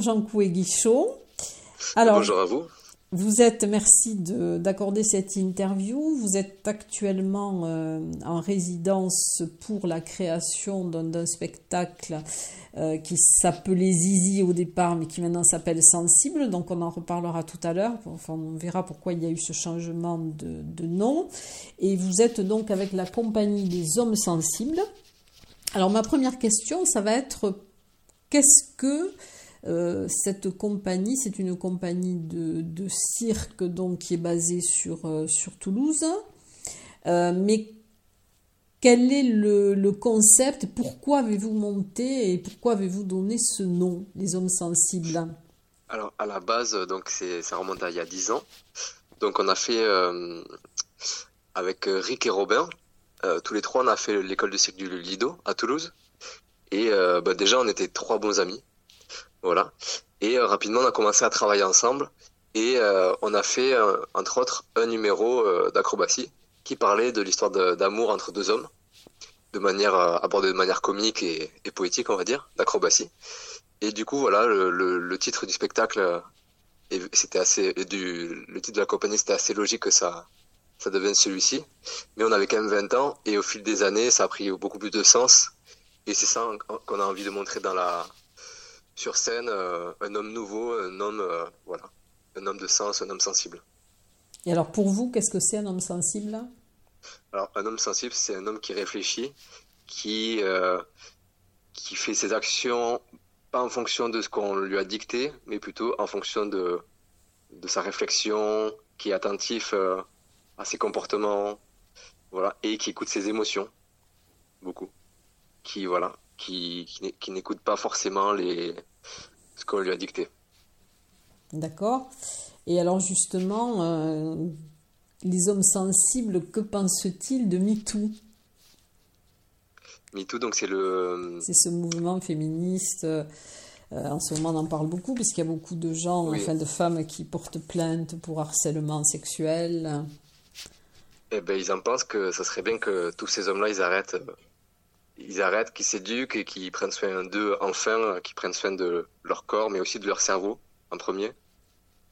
Bonjour Jean Coué Guichot. Alors, bonjour à vous. Vous êtes, merci d'accorder cette interview. Vous êtes actuellement euh, en résidence pour la création d'un spectacle euh, qui s'appelait Zizi au départ, mais qui maintenant s'appelle Sensible. Donc on en reparlera tout à l'heure. Enfin, on verra pourquoi il y a eu ce changement de, de nom. Et vous êtes donc avec la compagnie des Hommes Sensibles. Alors ma première question, ça va être qu'est-ce que euh, cette compagnie, c'est une compagnie de, cirque donc, qui est basée sur, euh, Toulouse. Euh, mais quel est le, concept? Pourquoi avez-vous monté et pourquoi avez-vous donné ce nom, les hommes sensibles? Alors, à la base, donc ça remonte à il y a 10 ans. Donc, on a fait, avec Rick et Robin, tous les trois, on a fait l'école de cirque du Lido à Toulouse. Et bah, déjà, on était trois bons amis. Voilà. Et euh, rapidement, on a commencé à travailler ensemble et euh, on a fait, euh, entre autres, un numéro d'acrobatie qui parlait de l'histoire d'amour entre deux hommes, de manière abordée de manière comique et, poétique, on va dire, d'acrobatie. Et du coup, voilà, le, titre du spectacle, c'était assez, du, le titre de la compagnie, c'était assez logique que ça, ça devienne celui-ci. Mais on avait quand même 20 ans et au fil des années, ça a pris beaucoup plus de sens. Et c'est ça qu'on a envie de montrer dans la, sur scène euh, un homme nouveau, un homme, euh, voilà, un homme de sens, un homme sensible. Et alors pour vous, qu'est-ce que c'est un homme sensible? Alors un homme sensible, c'est un homme qui réfléchit, qui, euh, qui fait ses actions pas en fonction de ce qu'on lui a dicté, mais plutôt en fonction de, de sa réflexion, qui est attentif à ses comportements, voilà, et qui écoute ses émotions, beaucoup. Qui, voilà, qui, qui n'écoute pas forcément les, ce qu'on lui a dicté. D'accord. Et alors justement, euh, les hommes sensibles, que pensent-ils de MeToo? MeToo, donc c'est le... C'est ce mouvement féministe. Euh, en ce moment, on en parle beaucoup, puisqu'il y a beaucoup de gens, enfin de femmes qui portent plainte pour harcèlement sexuel. Eh ben, ils en pensent que ça serait bien que tous ces hommes-là, ils arrêtent euh, ils arrêtent, qu'ils s'éduquent et qu'ils prennent soin d'eux enfin, qu'ils prennent soin de leur corps, mais aussi de leur cerveau en premier.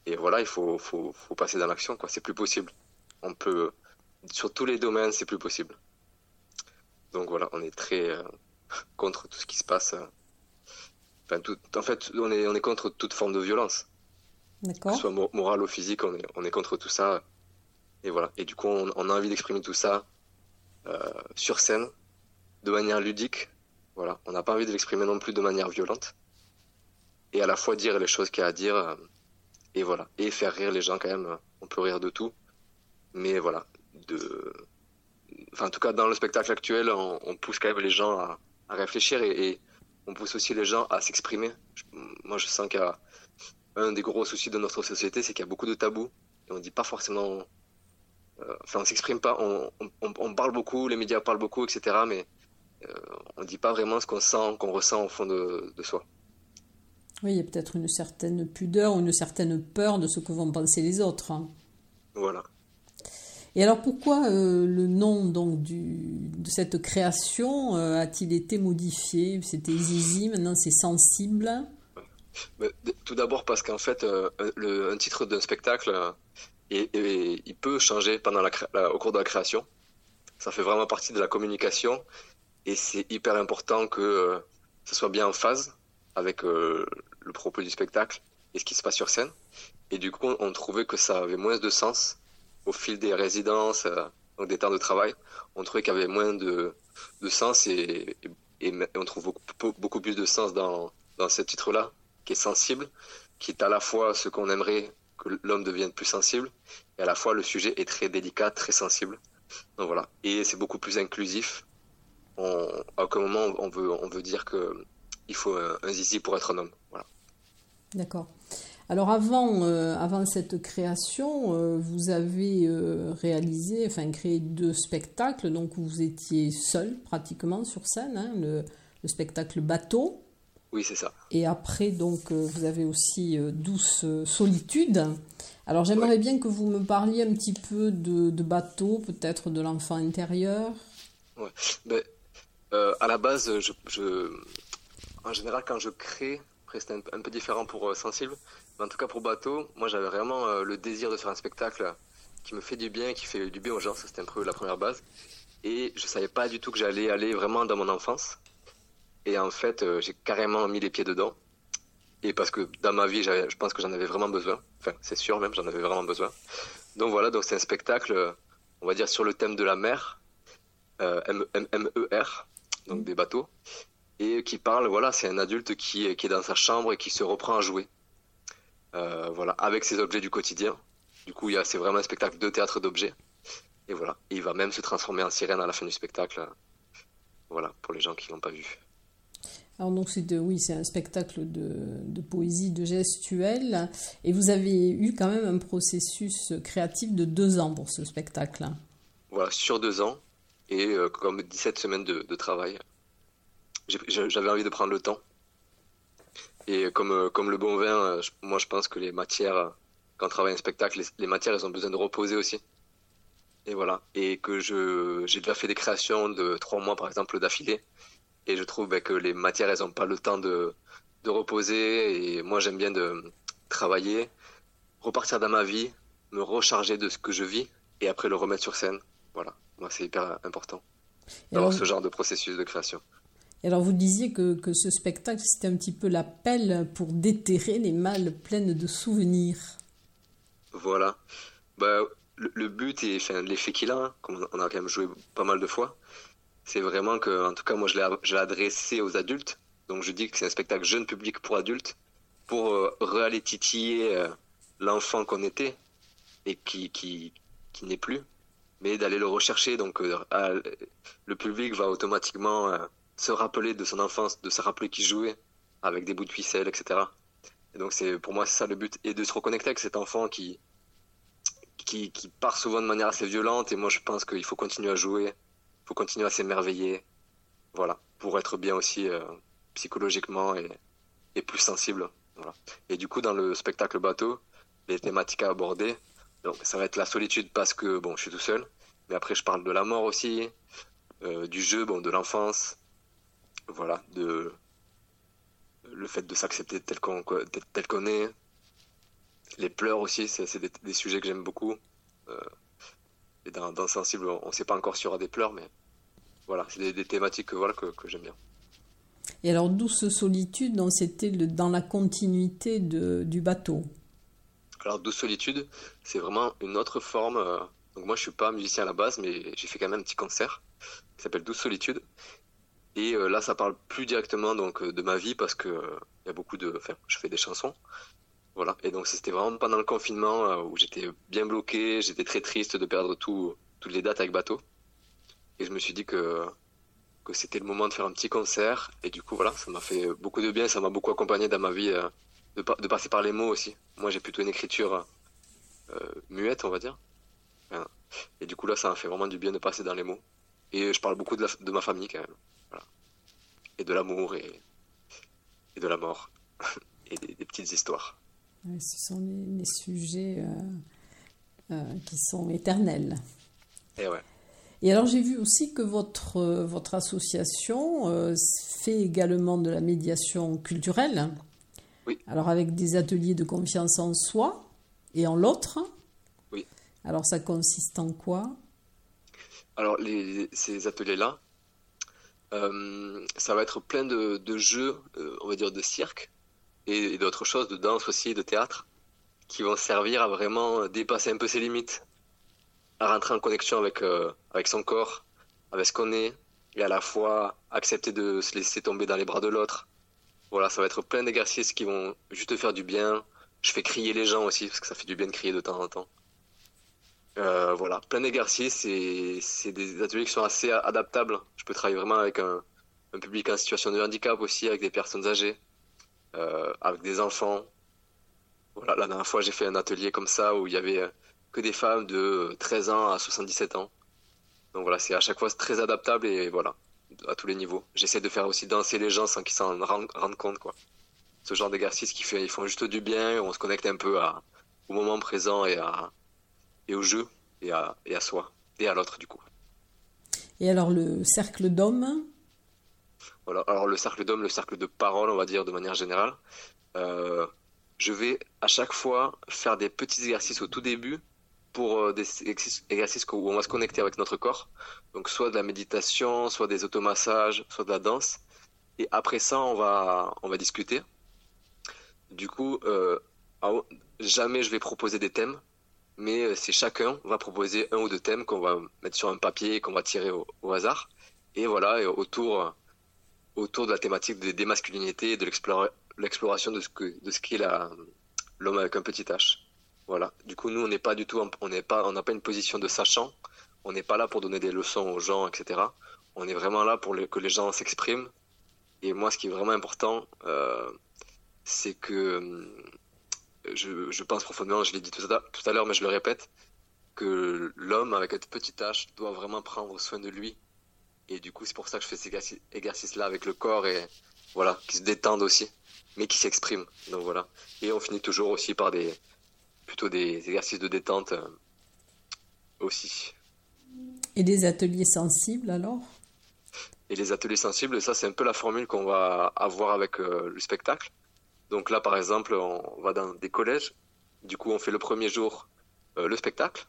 Et voilà, il faut, faut, faut passer dans l'action, quoi. C'est plus possible. On peut, sur tous les domaines, c'est plus possible. Donc voilà, on est très euh, contre tout ce qui se passe. Euh. Enfin, tout, en fait, on est, on est contre toute forme de violence. D'accord. Que ce soit morale ou physique, on est, on est contre tout ça. Et voilà. Et du coup, on, on a envie d'exprimer tout ça euh, sur scène, de manière ludique. Voilà, on n'a pas envie de l'exprimer non plus de manière violente. Et à la fois dire les choses qu'il y a à dire. Euh, et voilà. Et faire rire les gens quand même. On peut rire de tout. Mais voilà. De... Enfin, en tout cas, dans le spectacle actuel, on, pousse quand même les gens à, réfléchir et, on pousse aussi les gens à s'exprimer. Moi, je sens qu'il y a un des gros soucis de notre société, c'est qu'il y a beaucoup de tabous et on dit pas forcément. Euh, enfin, on s'exprime pas, on, on, parle beaucoup, les médias parlent beaucoup, etc. Mais euh, on ne dit pas vraiment ce qu'on sent, qu'on ressent au fond de, soi. Oui, il y a peut-être une certaine pudeur ou une certaine peur de ce que vont penser les autres. Hein. Voilà. Et alors pourquoi euh, le nom donc du, de cette création euh, a-t-il été modifié? C'était Zizi, maintenant c'est Sensible. tout d'abord parce qu'en fait, le, un titre d'un spectacle, il peut changer pendant la, au cours de la création. Ça fait vraiment partie de la communication et c'est hyper important que euh, ça soit bien en phase avec le propos du spectacle et ce qui se passe sur scène. Et du coup, on, trouvait que ça avait moins de sens au fil des résidences, donc des temps de travail. On trouvait qu'il y avait moins de, de sens et, on trouve beaucoup, beaucoup plus de sens dans, dans ce titre-là, qui est sensible, qui est à la fois ce qu'on aimerait que l'homme devienne plus sensible, et à la fois le sujet est très délicat, très sensible. Donc voilà. Et c'est beaucoup plus inclusif. On, à aucun moment on veut, on veut dire que il faut un, zizi pour être un homme. Voilà. D'accord. Alors avant, euh, avant cette création, euh, vous avez euh, réalisé, enfin créé deux spectacles, donc vous étiez seul pratiquement sur scène, hein, le, le, spectacle Bateau. Oui, c'est ça. Et après, donc, vous avez aussi Douce Solitude. Alors j'aimerais bien que vous me parliez un petit peu de, de Bateau, peut-être de l'enfant intérieur. Ouais. Ben, à la base, en général, quand je crée, après c'était un, peu différent pour Sensible, en tout cas, pour Bateau, moi j'avais vraiment euh, le désir de faire un spectacle qui me fait du bien, qui fait du bien aux gens. Ça, c'était un peu la première base. Et je savais pas du tout que j'allais aller vraiment dans mon enfance. Et en fait, euh, j'ai carrément mis les pieds dedans. Et parce que dans ma vie, je pense que j'en avais vraiment besoin. Enfin, c'est sûr même, j'en avais vraiment besoin. Donc voilà, donc c'est un spectacle, on va dire, sur le thème de la mer, euh, M-E-R, donc des bateaux, et qui parle, voilà, c'est un adulte qui, qui est dans sa chambre et qui se reprend à jouer. Euh, voilà, avec ses objets du quotidien. Du coup, c'est vraiment un spectacle de théâtre d'objets. Et voilà, il va même se transformer en sirène à la fin du spectacle. Voilà, pour les gens qui l'ont pas vu. Alors donc c'est oui, c'est un spectacle de, poésie, de gestuelle, et vous avez eu quand même un processus créatif de deux ans pour ce spectacle. Voilà, sur deux ans, et euh, comme 17 semaines de, travail, j'avais envie de prendre le temps et comme, euh, comme le bon vin, euh, moi je pense que les matières, quand on travaille un spectacle, les, matières elles ont besoin de reposer aussi. Et voilà. Et que j'ai déjà fait des créations de trois mois par exemple d'affilée. Et je trouve ben, que les matières elles n'ont pas le temps de, de reposer. Et moi j'aime bien de travailler, repartir dans ma vie, me recharger de ce que je vis et après le remettre sur scène. Voilà. C'est hyper important d'avoir ce genre de processus de création. Et alors vous disiez que, que ce spectacle, c'était un petit peu l'appel pour déterrer les mâles pleines de souvenirs. Voilà. Bah, le, but et enfin, l'effet qu'il a, hein, comme on a quand même joué pas mal de fois, c'est vraiment que, en tout cas, moi je l'ai adressé aux adultes. Donc je dis que c'est un spectacle jeune public pour adultes, pour euh, réaller titiller euh, l'enfant qu'on était et qui, qui, qui n'est plus, mais d'aller le rechercher. Donc euh, le public va automatiquement se rappeler de son enfance, de se rappeler qu'il jouait avec des bouts de ficelle, etc. Et donc c'est pour moi c'est ça le but et de se reconnecter avec cet enfant qui, qui, qui part souvent de manière assez violente et moi je pense qu'il faut continuer à jouer, il faut continuer à s'émerveiller, voilà, pour être bien aussi euh, psychologiquement et, et, plus sensible. Voilà. Et du coup dans le spectacle bateau, les thématiques à aborder, donc ça va être la solitude parce que bon je suis tout seul, mais après je parle de la mort aussi, euh, du jeu, bon de l'enfance, voilà, de le fait de s'accepter tel qu'on tel qu'on est, les pleurs aussi, c'est des, sujets que j'aime beaucoup. Euh, et dans, Sensible, on ne sait pas encore s'il y aura des pleurs, mais voilà, c'est des, thématiques que, voilà, que, que j'aime bien. Et alors, Douce Solitude, c'était dans la continuité de, du bateau? Alors, Douce Solitude, c'est vraiment une autre forme. Euh, donc, moi, je suis pas musicien à la base, mais j'ai fait quand même un petit concert qui s'appelle Douce Solitude. Et euh, là, ça parle plus directement donc euh, de ma vie parce que il y a beaucoup de, enfin, je fais des chansons, voilà. Et donc c'était vraiment pendant le confinement où j'étais bien bloqué, j'étais très triste de perdre tout, toutes les dates avec bateau. Et je me suis dit que que c'était le moment de faire un petit concert. Et du coup, voilà, ça m'a fait beaucoup de bien, ça m'a beaucoup accompagné dans ma vie de, de, passer par les mots aussi. Moi, j'ai plutôt une écriture muette, on va dire. Et du coup, là, ça m'a fait vraiment du bien de passer dans les mots. Et je parle beaucoup de, de ma famille quand même et de l'amour et, et, de la mort et des, petites histoires. ce sont les, sujets euh, euh, qui sont éternels. Et, ouais. et alors j'ai vu aussi que votre, votre association euh, fait également de la médiation culturelle. Oui. Alors avec des ateliers de confiance en soi et en l'autre. Oui. Alors ça consiste en quoi? Alors les, ces ateliers-là, ça va être plein de, jeux, on va dire de cirque et, d'autres choses, de danse aussi, de théâtre, qui vont servir à vraiment dépasser un peu ses limites, à rentrer en connexion avec, avec son corps, avec ce qu'on est, et à la fois accepter de se laisser tomber dans les bras de l'autre. Voilà, ça va être plein d'exercices qui vont juste faire du bien. Je fais crier les gens aussi, parce que ça fait du bien de crier de temps en temps. Euh, voilà, plein d'exercices et c'est des ateliers qui sont assez adaptables. Je peux travailler vraiment avec un, public en situation de handicap aussi, avec des personnes âgées, euh, avec des enfants. Voilà, la dernière fois j'ai fait un atelier comme ça où il y avait que des femmes de 13 ans à 77 ans. Donc voilà, c'est à chaque fois très adaptable et voilà, à tous les niveaux. J'essaie de faire aussi danser les gens sans qu'ils s'en rendent, compte, quoi. Ce genre d'exercice qui fait, ils font juste du bien, on se connecte un peu à, au moment présent et, à, et au jeu et à, et à soi et à l'autre du coup. Et alors le cercle d'hommes? Voilà, alors le cercle d'hommes, le cercle de parole, on va dire de manière générale. Euh, je vais à chaque fois faire des petits exercices au tout début pour euh, des exercices où on va se connecter avec notre corps. Donc soit de la méditation, soit des automassages, soit de la danse. Et après ça, on va, on va discuter. Du coup, euh, jamais je vais proposer des thèmes, mais euh, c'est chacun va proposer un ou deux thèmes qu'on va mettre sur un papier, qu'on va tirer au, hasard. Et voilà, et autour, autour de la thématique des, masculinités et de l'exploration de ce qu'est l'homme avec un petit H. Voilà. Du coup, nous, on n'est pas du tout, on n'est pas, on n'a pas une position de sachant. On n'est pas là pour donner des leçons aux gens, etc. On est vraiment là pour que les gens s'expriment. Et moi, ce qui est vraiment important, euh, c'est que euh, je, pense profondément, je l'ai dit tout à, l'heure, mais je le répète, que l'homme avec un petit H doit vraiment prendre soin de lui. Et du coup, c'est pour ça que je fais ces exercices-là avec le corps et voilà, qui se détendent aussi, mais qui s'expriment. Donc voilà. Et on finit toujours aussi par des, plutôt des exercices de détente euh, aussi. Et des ateliers sensibles alors? Et les ateliers sensibles, ça c'est un peu la formule qu'on va avoir avec euh, le spectacle. Donc là par exemple, on va dans des collèges. Du coup, on fait le premier jour euh, le spectacle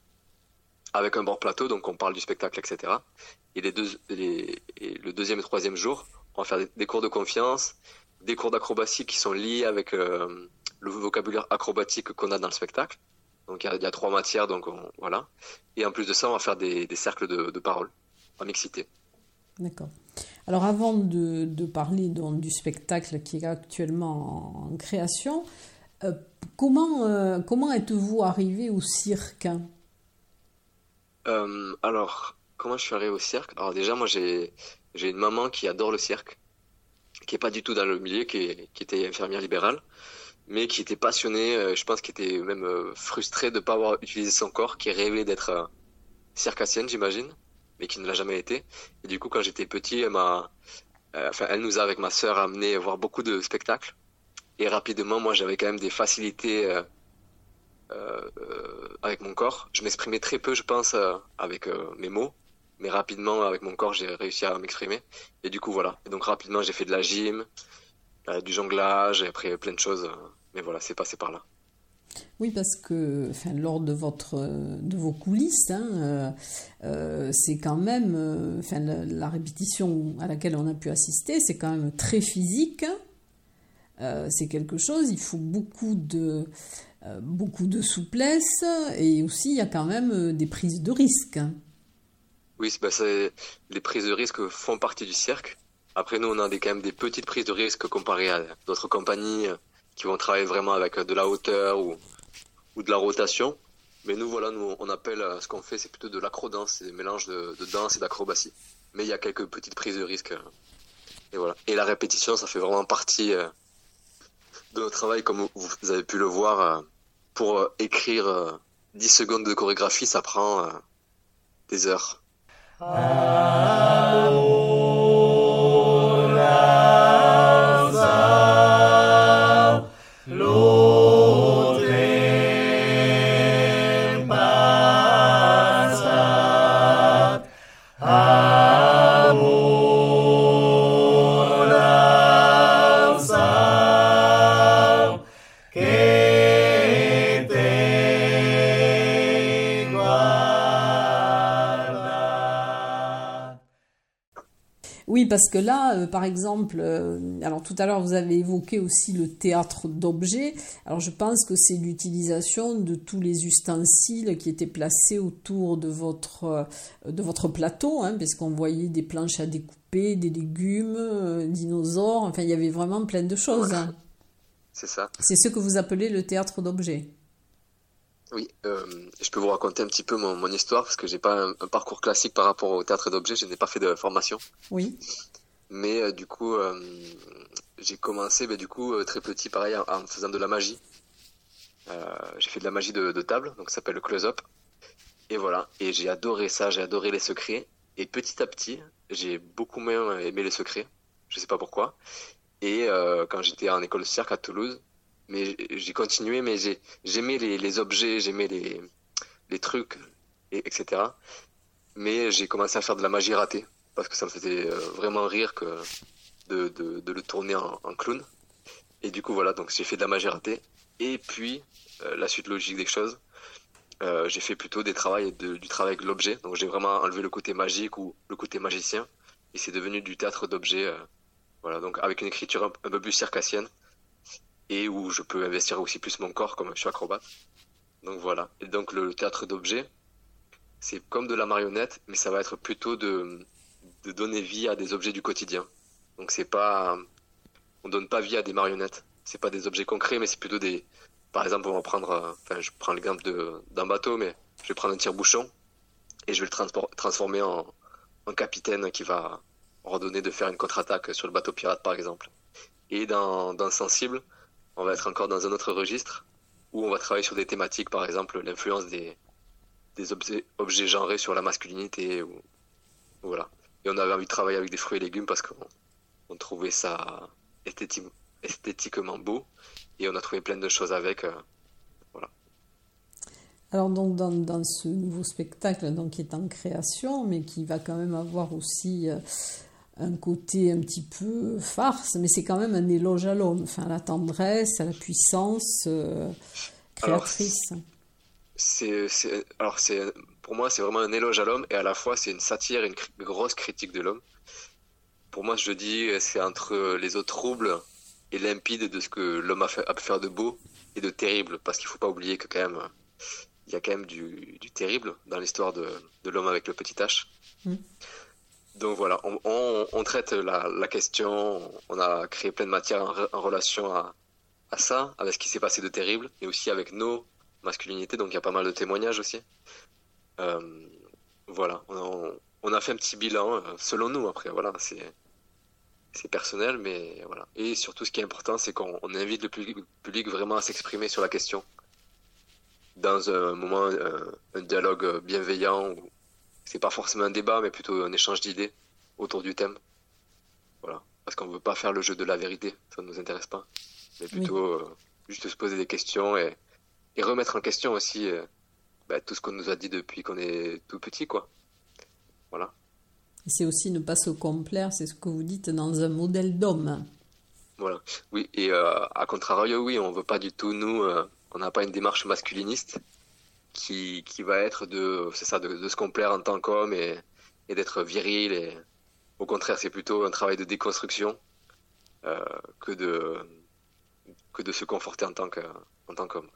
avec un bord plateau, donc on parle du spectacle, etc. Et, les deux, le deuxième et troisième jour, on va faire des, cours de confiance, des cours d'acrobatie qui sont liés avec le vocabulaire acrobatique qu'on a dans le spectacle. Donc il y, a trois matières, donc voilà. Et en plus de ça, on va faire des, cercles de, parole en mixité. D'accord. Alors avant de, parler donc, du spectacle qui est actuellement en, création, euh, comment, euh, comment êtes-vous arrivé au cirque euh, Alors, comment je suis arrivé au cirque? Alors déjà, moi j'ai une maman qui adore le cirque, qui est pas du tout dans le milieu, qui, qui était infirmière libérale mais qui était passionné, euh, je pense qu'il était même euh, frustré de ne pas avoir utilisé son corps, qui rêvait d'être euh, circassienne, j'imagine, mais qui ne l'a jamais été. Et du coup, quand j'étais petit, elle enfin, elle nous a avec ma sœur amené voir beaucoup de spectacles. Et rapidement, moi, j'avais quand même des facilités avec mon corps. Je m'exprimais très peu, je pense, avec mes mots, mais rapidement, avec mon corps, j'ai réussi à m'exprimer. Et du coup, voilà. Et donc rapidement, j'ai fait de la gym, du jonglage, et après plein de choses mais voilà, c'est passé par là. Oui, parce que enfin, lors de, votre, de vos coulisses, hein, euh, euh, c'est quand même, euh, enfin, la, répétition à laquelle on a pu assister, c'est quand même très physique. c'est quelque chose, il faut beaucoup de, beaucoup de souplesse et aussi il y a quand même des prises de risque. Oui, bah, les prises de risque font partie du cirque. Après, nous, on a des, quand même des petites prises de risque comparées à d'autres compagnies qui vont travailler vraiment avec de la hauteur ou, ou de la rotation. Mais nous, voilà, nous, on appelle euh, ce qu'on fait, c'est plutôt de l'acrodance, c'est des mélanges de, danse et d'acrobatie. Mais il y a quelques petites prises de risque. Euh, et voilà. Et la répétition, ça fait vraiment partie euh, de notre travail, comme vous avez pu le voir. Pour écrire 10 secondes de chorégraphie, ça prend des heures. Parce que là, euh, par exemple, euh, alors tout à l'heure vous avez évoqué aussi le théâtre d'objets. Alors je pense que c'est l'utilisation de tous les ustensiles qui étaient placés autour de votre, euh, de votre plateau, hein, parce qu'on voyait des planches à découper, des légumes, dinosaures, enfin il y avait vraiment plein de choses. Hein. C'est ça. C'est ce que vous appelez le théâtre d'objets. Oui, je peux vous raconter un petit peu mon, histoire parce que j'ai pas un, parcours classique par rapport au théâtre d'objets, je n'ai pas fait de formation. Oui. Mais euh, du coup, euh, j'ai commencé bah, du coup euh, très petit, pareil, en, faisant de la magie. j'ai fait de la magie de, table, donc ça s'appelle le close-up. Et voilà, et j'ai adoré ça, j'ai adoré les secrets. Et petit à petit, j'ai beaucoup moins aimé les secrets. Je sais pas pourquoi. Et quand j'étais en école de cirque à Toulouse, mais j'ai continué, mais j'aimais les, objets, j'aimais les, trucs, et, etc. Mais j'ai commencé à faire de la magie ratée parce que ça me faisait euh, vraiment rire que de, le tourner en, clown. Et du coup, voilà, donc j'ai fait de la magie ratée. Et puis, euh, la suite logique des choses, euh, j'ai fait plutôt des du travail avec l'objet. Donc j'ai vraiment enlevé le côté magique ou le côté magicien. Et c'est devenu du théâtre d'objets. voilà, donc avec une écriture un, peu plus circassienne. Et où je peux investir aussi plus mon corps, comme je suis acrobate. Donc voilà. Et donc le théâtre d'objets, c'est comme de la marionnette, mais ça va être plutôt de, donner vie à des objets du quotidien. Donc c'est pas, on donne pas vie à des marionnettes. C'est pas des objets concrets, mais c'est plutôt des, par exemple, on va prendre, euh, enfin, je prends l'exemple d'un bateau, mais je vais prendre un tire-bouchon et je vais le transformer en, en, capitaine qui va redonner de faire une contre-attaque sur le bateau pirate, par exemple. Et dans, dans Sensible, on va être encore dans un autre registre où on va travailler sur des thématiques, par exemple, l'influence des, objets, objets genrés sur la masculinité voilà. Et on avait envie de travailler avec des fruits et légumes parce qu'on trouvait ça esthétiquement beau. Et on a trouvé plein de choses avec. Euh, voilà. Alors donc dans, dans, ce nouveau spectacle donc, qui est en création, mais qui va quand même avoir aussi euh, un côté un petit peu farce, mais c'est quand même un éloge à l'homme, enfin à la tendresse, à la puissance euh, créatrice. c'est, alors c'est pour moi, c'est vraiment un éloge à l'homme et à la fois, c'est une satire, une, grosse critique de l'homme. Pour moi, je dis, c'est entre les eaux troubles et limpides de ce que l'homme a, a, pu faire de beau et de terrible. Parce qu'il ne faut pas oublier que, quand même, il y a quand même du, terrible dans l'histoire de, l'homme avec le petit H. Mm. Donc voilà, on, traite la, question, on a créé plein de matières en, relation à, ça, avec ce qui s'est passé de terrible, et aussi avec nos masculinités, donc il y a pas mal de témoignages aussi. Euh, voilà, on, a fait un petit bilan, euh, selon nous, après, voilà, c'est c'est personnel, mais voilà. Et surtout, ce qui est important, c'est qu'on invite le public, vraiment à s'exprimer sur la question dans un moment, euh, un, dialogue bienveillant. C'est pas forcément un débat, mais plutôt un échange d'idées autour du thème. Voilà. Parce qu'on veut pas faire le jeu de la vérité, ça ne nous intéresse pas. Mais plutôt juste se poser des questions et, et remettre en question aussi bah, tout ce qu'on nous a dit depuis qu'on est tout petit, quoi. Voilà. C'est aussi ne pas se complaire, c'est ce que vous dites, dans un modèle d'homme. Voilà. Oui, et euh, à contrario, oui, on veut pas du tout, nous, euh, on n'a pas une démarche masculiniste qui, qui va être de, c'est ça, de, se complaire en tant qu'homme et, et d'être viril. Et, au contraire, c'est plutôt un travail de déconstruction euh, que, de, que de se conforter en tant, qu'homme.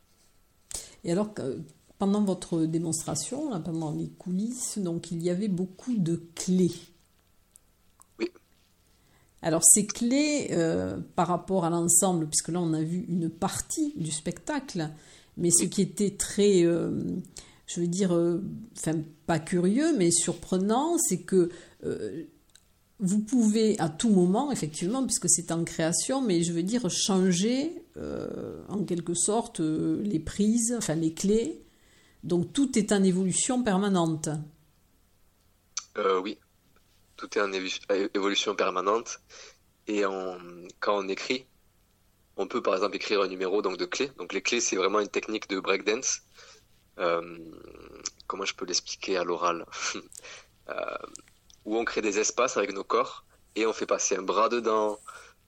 Et alors, pendant votre démonstration, pendant les coulisses, donc il y avait beaucoup de clés. Oui. Alors ces clés, euh, par rapport à l'ensemble, puisque là on a vu une partie du spectacle, mais ce qui était très, euh, je veux dire, euh, pas curieux, mais surprenant, c'est que vous pouvez à tout moment, effectivement, puisque c'est en création, mais je veux dire changer en quelque sorte les prises, enfin les clés, donc tout est en évolution permanente. Euh, oui, tout est en évolution permanente. Et quand on écrit, on peut par exemple écrire un numéro donc, de clés. Donc les clés, c'est vraiment une technique de breakdance. Euh, comment je peux l'expliquer à l'oral? Euh, Où on crée des espaces avec nos corps et on fait passer un bras dedans,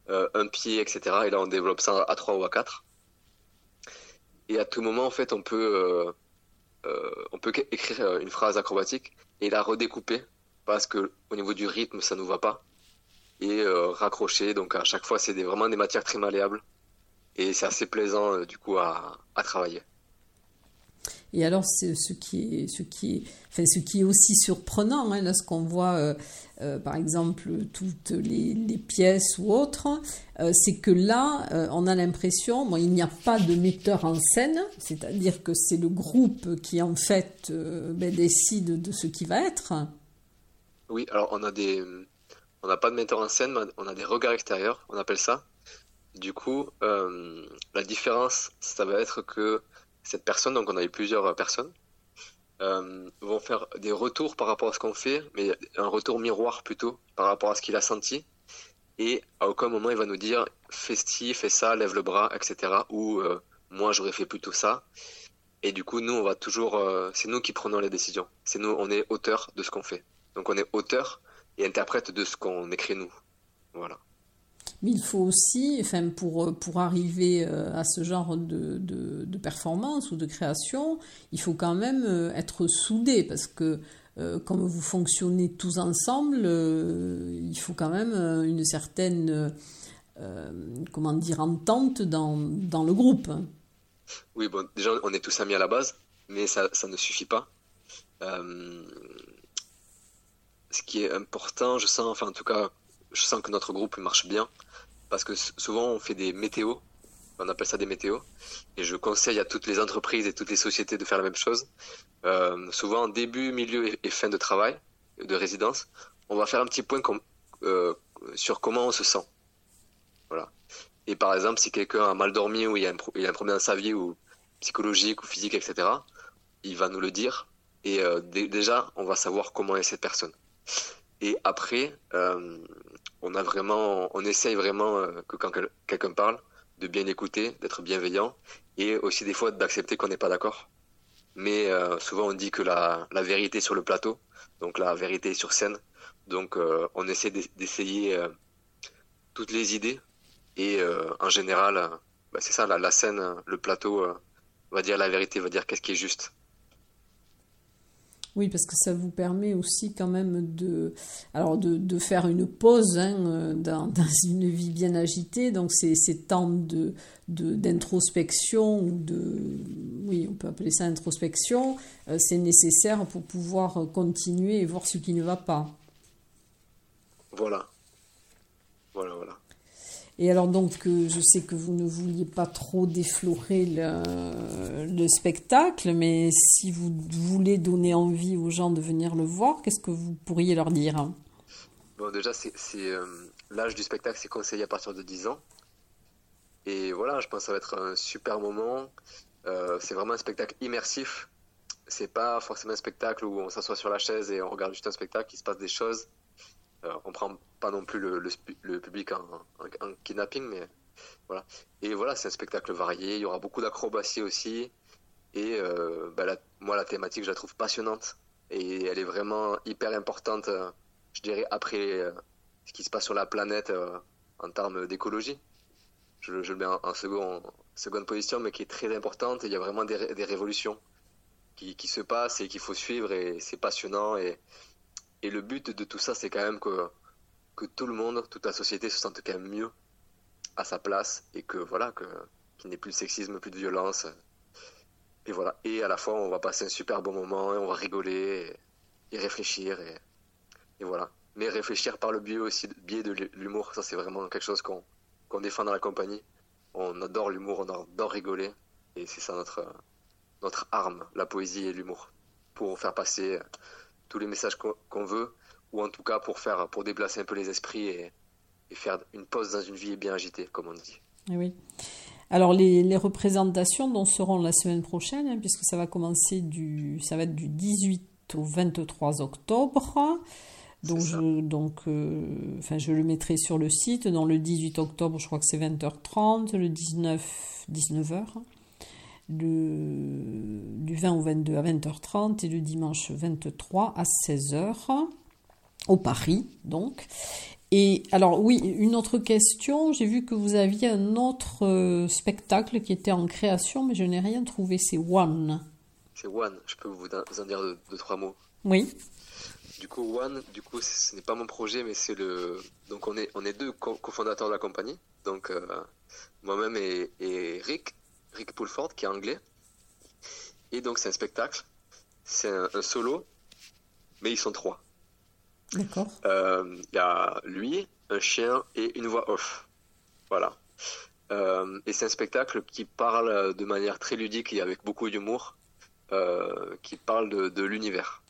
un pied, etc. Et là, on développe ça à 3 ou à 4. Et à tout moment, on peut euh, écrire euh, une phrase acrobatique et la redécouper parce que au niveau du rythme, ça nous va pas. et euh, raccrocher. Donc à chaque fois, c'est vraiment des matières très malléables et c'est assez plaisant euh, du coup à, travailler. Et alors, ce qui est, ce qui est, enfin, ce qui est aussi surprenant, hein, lorsqu'on voit, euh, par exemple, toutes les, pièces ou autres, c'est que là, on a l'impression, bon, il n'y a pas de metteur en scène, c'est-à-dire que c'est le groupe qui en fait ben, décide de ce qui va être. Oui, alors on a des, on n'a pas de metteur en scène, on a des regards extérieurs, on appelle ça. Du coup, euh, la différence, ça va être que cette personne, donc on a eu plusieurs personnes, euh, vont faire des retours par rapport à ce qu'on fait, mais un retour miroir plutôt par rapport à ce qu'il a senti. Et à aucun moment il va nous dire fais ci, fais ça, lève le bras, etc. Ou euh, moi j'aurais fait plutôt ça. Et du coup, nous, on va toujours, c'est nous qui prenons les décisions. C'est nous, on est auteur de ce qu'on fait. Donc on est auteur et interprète de ce qu'on écrit nous. Voilà. Mais il faut aussi, enfin, pour, pour arriver euh, à ce genre de, de, performance ou de création, il faut quand même euh, être soudé parce que euh, comme vous fonctionnez tous ensemble, il faut quand même une certaine, comment dire, entente dans, dans le groupe. Oui, bon, déjà on est tous amis à la base, mais ça, ça ne suffit pas ce qui est important, je sens, enfin en tout cas, je sens que notre groupe marche bien parce que souvent on fait des météos, on appelle ça des météos, et je conseille à toutes les entreprises et toutes les sociétés de faire la même chose. Euh, souvent début, milieu et, fin de travail, de résidence, on va faire un petit point euh, sur comment on se sent. Voilà. Et par exemple, si quelqu'un a mal dormi ou il y a, un, problème dans sa vie ou psychologique ou physique, etc., il va nous le dire. Et euh, déjà, on va savoir comment est cette personne. Et après, on a vraiment, on essaye vraiment euh, que quand quelqu'un parle, de bien écouter, d'être bienveillant, et aussi des fois d'accepter qu'on n'est pas d'accord. Mais euh, souvent on dit que la, la, vérité sur le plateau, donc la vérité sur scène. Donc on essaie d'essayer toutes les idées, et en général, bah, c'est ça, la, la, scène, le plateau va dire la vérité, va dire qu'est-ce qui est juste. Oui, parce que ça vous permet aussi quand même de, alors de, faire une pause hein, euh, dans, une vie bien agitée. Donc ces, ces temps de, d'introspection ou de, oui, on peut appeler ça introspection, euh, c'est nécessaire pour pouvoir continuer et voir ce qui ne va pas. Voilà. Voilà, voilà. Et alors donc, euh, je sais que vous ne vouliez pas trop déflorer le, spectacle, mais si vous voulez donner envie aux gens de venir le voir, qu'est-ce que vous pourriez leur dire Bon, déjà, euh, l'âge du spectacle, c'est conseillé à partir de 10 ans. Et voilà, je pense que ça va être un super moment. Euh, c'est vraiment un spectacle immersif. C'est pas forcément un spectacle où on s'assoit sur la chaise et on regarde juste un spectacle, il se passe des choses. Euh, on prend pas non plus le, public en, kidnapping, mais voilà. Et voilà, c'est un spectacle varié. Il y aura beaucoup d'acrobatie aussi. Et euh, bah, moi, la thématique, je la trouve passionnante. Et elle est vraiment hyper importante, euh, je dirais, après ce qui se passe sur la planète en termes d'écologie. Je, le mets en, second, seconde position, mais qui est très importante. il y a vraiment des, révolutions qui, qui, se passent et qu'il faut suivre. Et c'est passionnant. Et, et le but de tout ça, c'est quand même que, que tout le monde, toute la société se sente quand même mieux à sa place et que voilà, que, qu'il n'y ait plus de sexisme, plus de violence. Et voilà. Et à la fois, on va passer un super bon moment et on va rigoler et, réfléchir. Et, voilà. Mais réfléchir par le biais aussi biais de l'humour, ça c'est vraiment quelque chose qu'on, qu'on défend dans la compagnie. On adore l'humour, on adore rigoler. Et c'est ça notre, notre arme, la poésie et l'humour, pour faire passer tous les messages qu'on veut, ou en tout cas pour faire, pour déplacer un peu les esprits et, faire une pause dans une vie bien agitée, comme on dit. Eh oui. Alors les, représentations dont seront la semaine prochaine, hein, puisque ça va commencer du, ça va être du 18 au 23 octobre. Donc, je, donc euh, enfin, je le mettrai sur le site. Dans le 18 octobre, je crois que c'est 20h30. Le 19, 19h le, du 20 au 22 à 20h30 et le dimanche 23 à 16h au Paris donc. Et alors oui, une autre question, j'ai vu que vous aviez un autre euh, spectacle qui était en création, mais je n'ai rien trouvé, c'est One. C'est One, je peux vous en dire deux, trois mots. Oui. du coup, One, du coup, ce n'est pas mon projet, mais c'est le. Donc, on est, on est deux cofondateurs de la compagnie. Donc, euh, moi-même et, Rick, Rick Pulford, qui est anglais. Et donc, c'est un spectacle. C'est un, solo, mais ils sont trois. D'accord. Euh, il y a lui, un chien et une voix off. Voilà. Euh, et c'est un spectacle qui parle de manière très ludique et avec beaucoup d'humour, qui parle de, de l'univers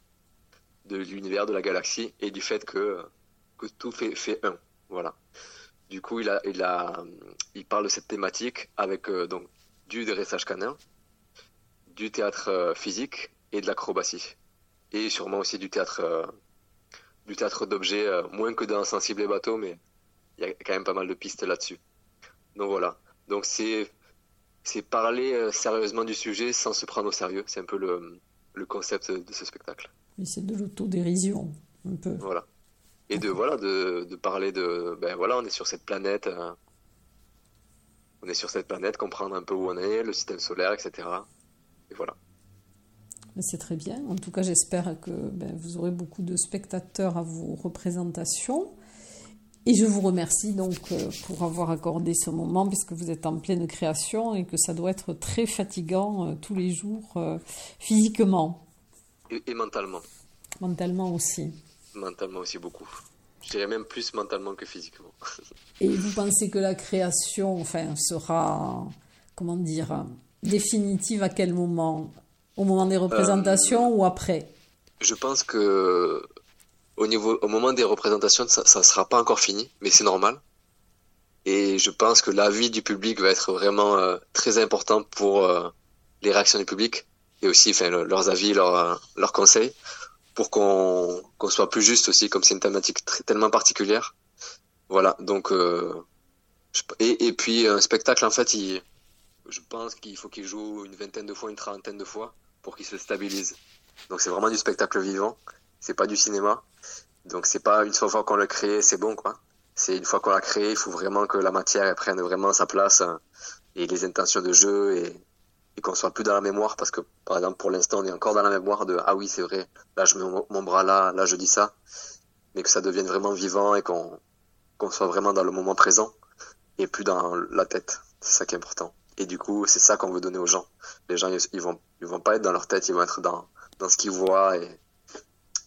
de l'univers de la galaxie et du fait que, que tout fait, fait un. Voilà. Du coup, il, a, il, a, il parle de cette thématique avec euh, donc, du dressage canin, du théâtre euh, physique et de l'acrobatie. Et sûrement aussi du théâtre, euh, du théâtre d'objets, moins que dans Sensible et Bateau, mais il y a quand même pas mal de pistes là-dessus. Donc voilà. Donc c'est c'est parler sérieusement du sujet sans se prendre au sérieux. C'est un peu le, le concept de ce spectacle. Mais c'est de l'autodérision, un peu. Voilà. Et de, voilà, de, de, parler de. Ben voilà, on est sur cette planète. Euh, on est sur cette planète, comprendre un peu où on est, le système solaire, etc. Et voilà. C'est très bien. En tout cas, j'espère que ben, vous aurez beaucoup de spectateurs à vos représentations. Et je vous remercie donc euh, pour avoir accordé ce moment, puisque vous êtes en pleine création et que ça doit être très fatigant euh, tous les jours physiquement. Et, mentalement. Mentalement aussi. Mentalement aussi beaucoup. Je dirais même plus mentalement que physiquement. Et vous pensez que la création enfin, sera, comment dire, définitive à quel moment? Au moment des représentations ou après? Je pense que au, niveau, au moment des représentations, ça ne sera pas encore fini, mais c'est normal. Et je pense que l'avis du public va être vraiment euh, très important pour euh, les réactions du public et aussi enfin, leurs avis, leurs, leurs conseils pour qu'on qu'on soit plus juste aussi, comme c'est une thématique tellement particulière. Voilà, donc euh, et, et puis un spectacle en fait, il, je pense qu'il faut qu'il joue une vingtaine de fois, une trentaine de fois pour qu'il se stabilise. Donc c'est vraiment du spectacle vivant, c'est pas du cinéma. Donc c'est pas une fois qu'on l'a créé, c'est bon quoi. C'est une fois qu'on l'a créé, il faut vraiment que la matière prenne vraiment sa place hein, et les intentions de jeu et, et qu'on soit plus dans la mémoire parce que par exemple pour l'instant on est encore dans la mémoire de ah oui c'est vrai là je mets mon, bras là là je dis ça. Mais que ça devienne vraiment vivant et qu'on qu'on soit vraiment dans le moment présent et plus dans la tête. C'est ça qui est important. Et du coup c'est ça qu'on veut donner aux gens. Les gens ils, vont ils vont pas être dans leur tête ils vont être dans dans ce qu'ils voient et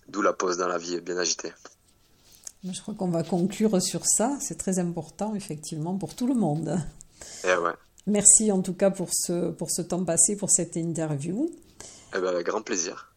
d'où la pause dans la vie est bien agitée. Je crois qu'on va conclure sur ça. C'est très important effectivement pour tout le monde. Et eh ouais Merci en tout cas pour ce, pour ce temps passé, pour cette interview. Eh ben, avec grand plaisir.